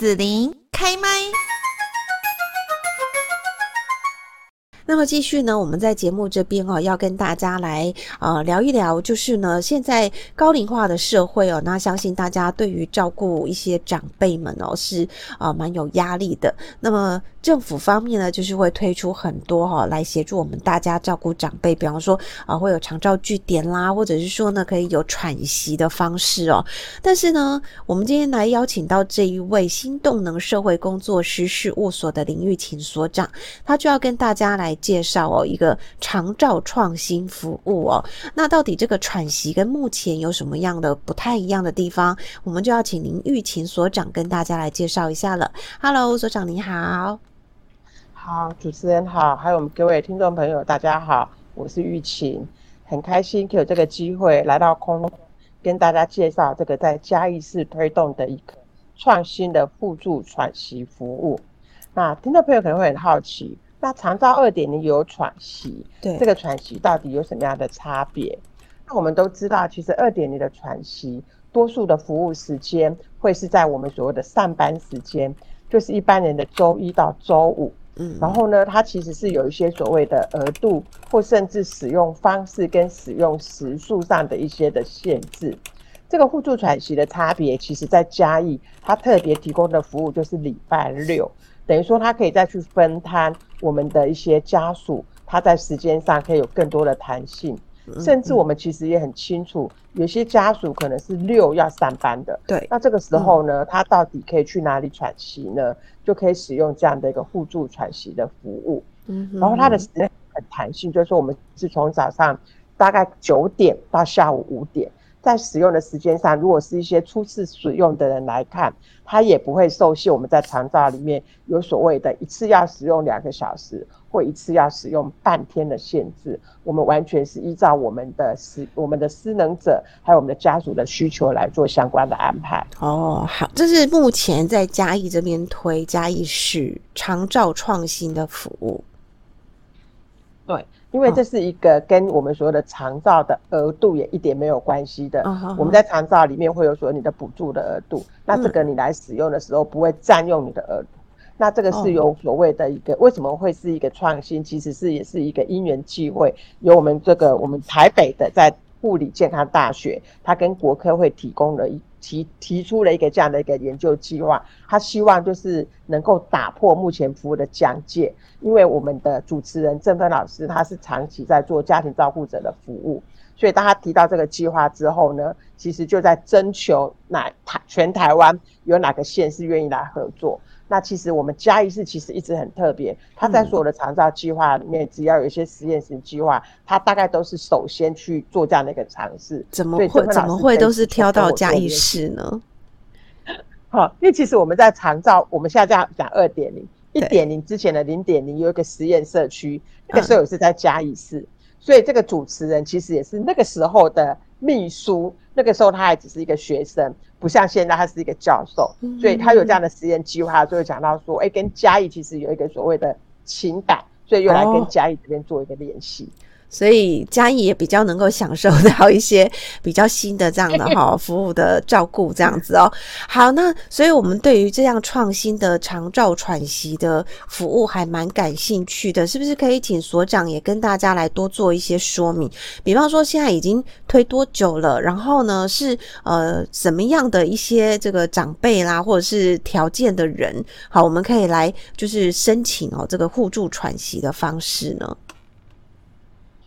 子琳开麦。那么继续呢，我们在节目这边哦，要跟大家来呃聊一聊，就是呢，现在高龄化的社会哦，那相信大家对于照顾一些长辈们哦，是啊、蛮有压力的。那么政府方面呢，就是会推出很多哈、哦，来协助我们大家照顾长辈，比方说啊、会有长照据点啦，或者是说呢，可以有喘息的方式哦。但是呢，我们今天来邀请到这一位新动能社会工作师事务所的林玉琴所长，他就要跟大家来。介绍哦，一个长照创新服务哦，那到底这个喘息跟目前有什么样的不太一样的地方？我们就要请林玉琴所长跟大家来介绍一下了。Hello，所长你好。好，主持人好，还有我们各位听众朋友，大家好，我是玉琴，很开心有这个机会来到空中跟大家介绍这个在嘉义市推动的一个创新的辅助喘息服务。那听众朋友可能会很好奇。那长照二点零有喘息，对这个喘息到底有什么样的差别？那我们都知道，其实二点零的喘息，多数的服务时间会是在我们所谓的上班时间，就是一般人的周一到周五。嗯，然后呢，它其实是有一些所谓的额度，或甚至使用方式跟使用时数上的一些的限制。这个互助喘息的差别，其实在嘉义，它特别提供的服务就是礼拜六。等于说，它可以再去分摊我们的一些家属，他在时间上可以有更多的弹性。甚至我们其实也很清楚，有些家属可能是六要上班的。对，那这个时候呢，他到底可以去哪里喘息呢？就可以使用这样的一个互助喘息的服务。嗯，然后他的时间很弹性，就是说我们是从早上大概九点到下午五点。在使用的时间上，如果是一些初次使用的人来看，他也不会受限。我们在长照里面有所谓的一次要使用两个小时，或一次要使用半天的限制。我们完全是依照我们的使我们的失能者还有我们的家属的需求来做相关的安排。哦，好，这是目前在嘉义这边推嘉义市长照创新的服务。对。因为这是一个跟我们所有的长照的额度也一点没有关系的。Uh. 我们在长照里面会有所谓你的补助的额度，那这个你来使用的时候不会占用你的额度。那这个是有所谓的一个为什么会是一个创新？其实是也是一个因缘际会，有我们这个我们台北的在护理健康大学，它跟国科会提供了一。提提出了一个这样的一个研究计划，他希望就是能够打破目前服务的疆界，因为我们的主持人郑芬老师他是长期在做家庭照顾者的服务，所以当他提到这个计划之后呢，其实就在征求哪台全台湾有哪个县是愿意来合作。那其实我们嘉义市其实一直很特别，它在所有的长照计划里面，只要有一些实验型计划，它大概都是首先去做这样的一个尝试。怎么会怎么会都是挑到嘉义市呢？好，因为其实我们在长照，我们现在这样讲二点零、一点零之前的零点零有一个实验社区，那个时候也是在嘉义市，所以这个主持人其实也是那个时候的秘书。那个时候他还只是一个学生，不像现在他是一个教授，所以他有这样的实验计划，就会讲到说，哎，跟嘉义其实有一个所谓的情感，所以又来跟嘉义这边做一个联系。所以嘉义也比较能够享受到一些比较新的这样的 哈服务的照顾这样子哦。好，那所以我们对于这样创新的长照喘息的服务还蛮感兴趣的，是不是可以请所长也跟大家来多做一些说明？比方说现在已经推多久了？然后呢是呃什么样的一些这个长辈啦，或者是条件的人，好，我们可以来就是申请哦这个互助喘息的方式呢？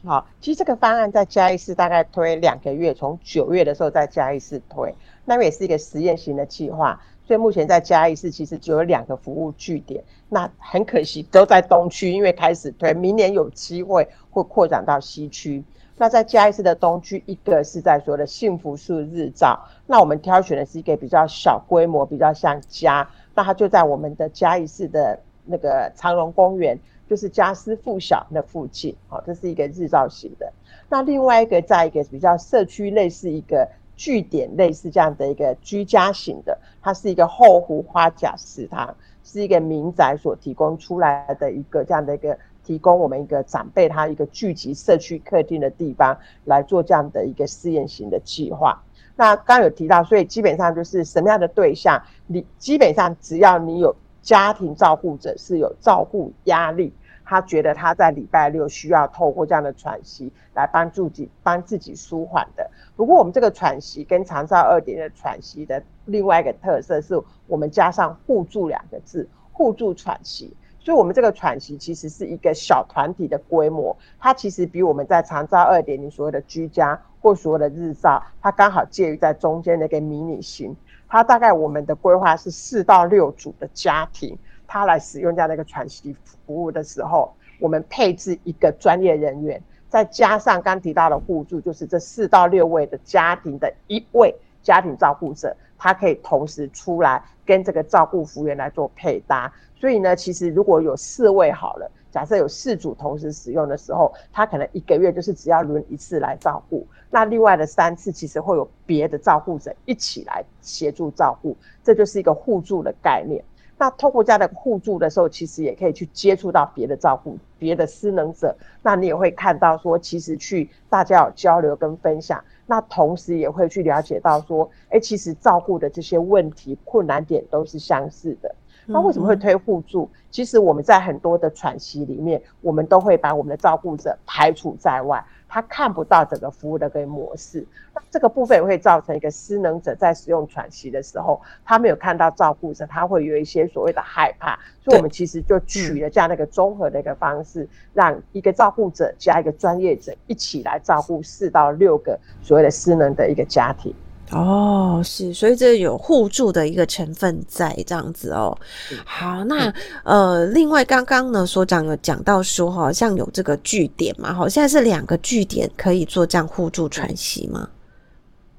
好，其实这个方案在嘉义市大概推两个月，从九月的时候在嘉义市推，那也是一个实验型的计划，所以目前在嘉义市其实只有两个服务据点，那很可惜都在东区，因为开始推，明年有机会会扩展到西区。那在嘉义市的东区，一个是在说的幸福树日照，那我们挑选的是一个比较小规模，比较像家，那它就在我们的嘉义市的那个长荣公园。就是家师附小那附近，好，这是一个日照型的。那另外一个，在一个比较社区类似一个据点类似这样的一个居家型的，它是一个后湖花甲食堂，是一个民宅所提供出来的一个这样的一个提供我们一个长辈他一个聚集社区客厅的地方来做这样的一个试验型的计划。那刚有提到，所以基本上就是什么样的对象，你基本上只要你有家庭照顾者是有照顾压力，他觉得他在礼拜六需要透过这样的喘息来帮助己帮自己舒缓的。不过我们这个喘息跟长照二点的喘息的另外一个特色是我们加上互助两个字，互助喘息。所以，我们这个喘息其实是一个小团体的规模，它其实比我们在长照二点零所谓的居家或所谓的日照，它刚好介于在中间的一个迷你型。它大概我们的规划是四到六组的家庭，他来使用这样的一个喘息服务的时候，我们配置一个专业人员，再加上刚提到的互助，就是这四到六位的家庭的一位家庭照顾者，他可以同时出来跟这个照顾服务员来做配搭。所以呢，其实如果有四位好了，假设有四组同时使用的时候，他可能一个月就是只要轮一次来照顾。那另外的三次，其实会有别的照顾者一起来协助照顾，这就是一个互助的概念。那透过这样的互助的时候，其实也可以去接触到别的照顾、别的失能者。那你也会看到说，其实去大家有交流跟分享，那同时也会去了解到说，哎，其实照顾的这些问题、困难点都是相似的。那为什么会推互助？其实我们在很多的喘息里面，我们都会把我们的照顾者排除在外，他看不到整个服务的个模式。那这个部分也会造成一个失能者在使用喘息的时候，他没有看到照顾者，他会有一些所谓的害怕。所以我们其实就取了这样的一个综合的一个方式，让一个照顾者加一个专业者一起来照顾四到六个所谓的失能的一个家庭。哦，是，所以这有互助的一个成分在这样子哦。好，那呃，另外刚刚呢所长有讲到说，好像有这个据点嘛，好，现在是两个据点可以做这样互助喘息吗？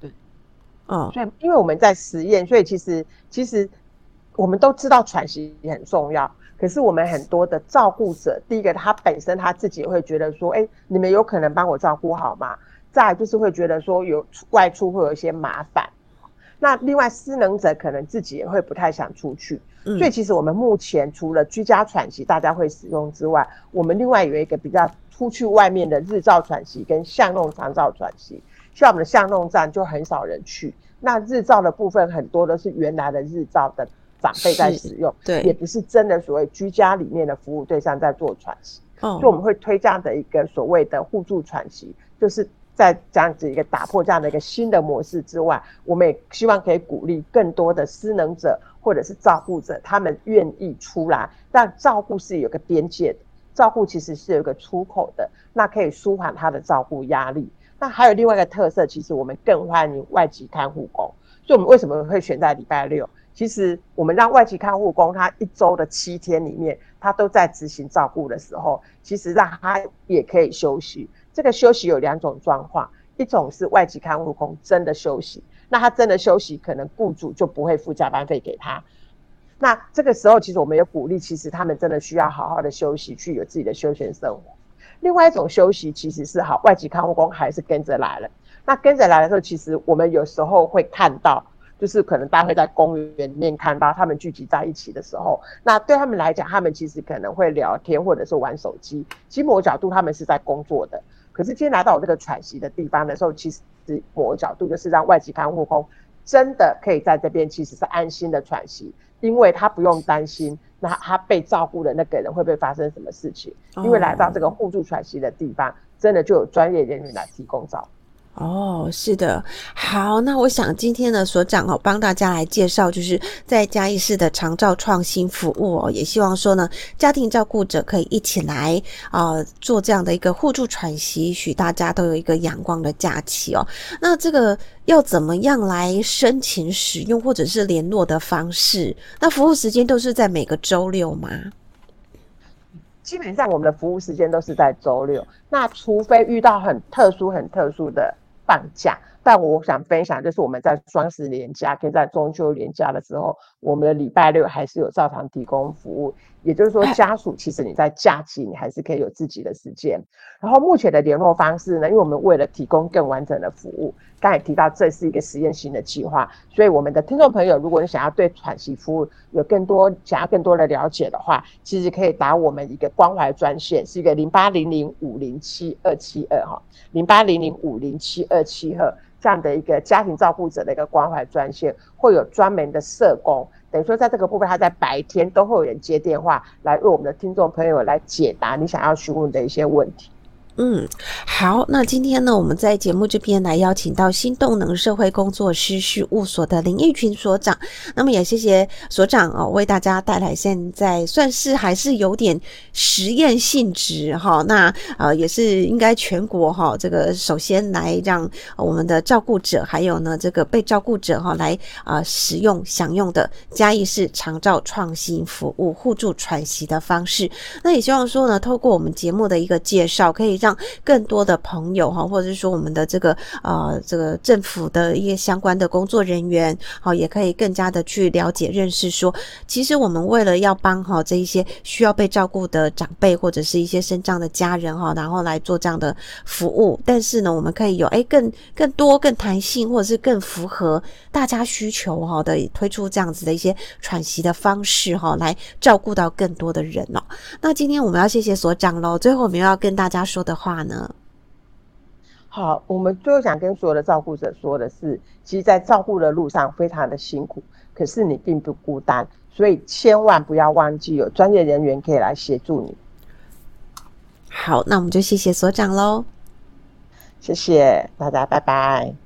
对，哦，所以因为我们在实验，所以其实其实我们都知道喘息也很重要，可是我们很多的照顾者，第一个他本身他自己会觉得说，哎，你们有可能帮我照顾好吗？再就是会觉得说有外出会有一些麻烦，那另外失能者可能自己也会不太想出去，嗯、所以其实我们目前除了居家喘息大家会使用之外，我们另外有一个比较出去外面的日照喘息跟巷弄长照喘息，像我们的巷弄站就很少人去，那日照的部分很多都是原来的日照的长辈在使用，对，也不是真的所谓居家里面的服务对象在做喘息，哦，所以我们会推这样的一个所谓的互助喘息，就是。在这样子一个打破这样的一个新的模式之外，我们也希望可以鼓励更多的失能者或者是照顾者，他们愿意出来。但照顾是有个边界的，照顾其实是有个出口的，那可以舒缓他的照顾压力。那还有另外一个特色，其实我们更欢迎外籍看护工。所以我们为什么会选在礼拜六？其实我们让外籍看护工他一周的七天里面，他都在执行照顾的时候，其实让他也可以休息。这个休息有两种状况，一种是外籍看护工真的休息，那他真的休息，可能雇主就不会付加班费给他。那这个时候，其实我们也鼓励，其实他们真的需要好好的休息，去有自己的休闲生活。另外一种休息其实是好，外籍看护工还是跟着来了。那跟着来的时候，其实我们有时候会看到，就是可能大家会在公园里面看到他们聚集在一起的时候，那对他们来讲，他们其实可能会聊天或者是玩手机。其实某角度，他们是在工作的。可是今天来到我这个喘息的地方的时候，其实某个角度就是让外籍看护工真的可以在这边其实是安心的喘息，因为他不用担心那他被照顾的那个人会不会发生什么事情，因为来到这个互助喘息的地方，真的就有专业人员来提供照顾。哦，是的，好，那我想今天呢，所长哦，帮大家来介绍，就是在嘉义市的长照创新服务哦，也希望说呢，家庭照顾者可以一起来啊、做这样的一个互助喘息，许大家都有一个阳光的假期哦。那这个要怎么样来申请使用，或者是联络的方式？那服务时间都是在每个周六吗？基本上我们的服务时间都是在周六，那除非遇到很特殊、很特殊的。放假，但我想分享就是我们在双十连假跟在中秋连假的时候，我们的礼拜六还是有照常提供服务。也就是说，家属其实你在假期你还是可以有自己的时间。然后目前的联络方式呢，因为我们为了提供更完整的服务，刚才提到这是一个实验性的计划，所以我们的听众朋友，如果你想要对喘息服务有更多想要更多的了解的话，其实可以打我们一个关怀专线，是一个零八零零五零七二七二哈，零八零零五零七二七二。这样的一个家庭照顾者的一个关怀专线，会有专门的社工，等于说在这个部分，他在白天都会有人接电话来为我们的听众朋友来解答你想要询问的一些问题。嗯，好，那今天呢，我们在节目这边来邀请到新动能社会工作师事务所的林义群所长。那么也谢谢所长哦，为大家带来现在算是还是有点实验性质哈。那呃也是应该全国哈，这个首先来让我们的照顾者还有呢这个被照顾者哈来啊使用享用的嘉义市长照创新服务互助喘息的方式。那也希望说呢，透过我们节目的一个介绍，可以。让更多的朋友哈，或者是说我们的这个呃这个政府的一些相关的工作人员，好，也可以更加的去了解认识说，其实我们为了要帮哈这一些需要被照顾的长辈或者是一些身障的家人哈，然后来做这样的服务，但是呢，我们可以有哎更更多更弹性或者是更符合大家需求哈的推出这样子的一些喘息的方式哈，来照顾到更多的人哦。那今天我们要谢谢所长喽，最后我们要跟大家说的的。话呢？好，我们最后想跟所有的照顾者说的是，其实，在照顾的路上非常的辛苦，可是你并不孤单，所以千万不要忘记有专业人员可以来协助你。好，那我们就谢谢所长喽，谢谢大家，拜拜。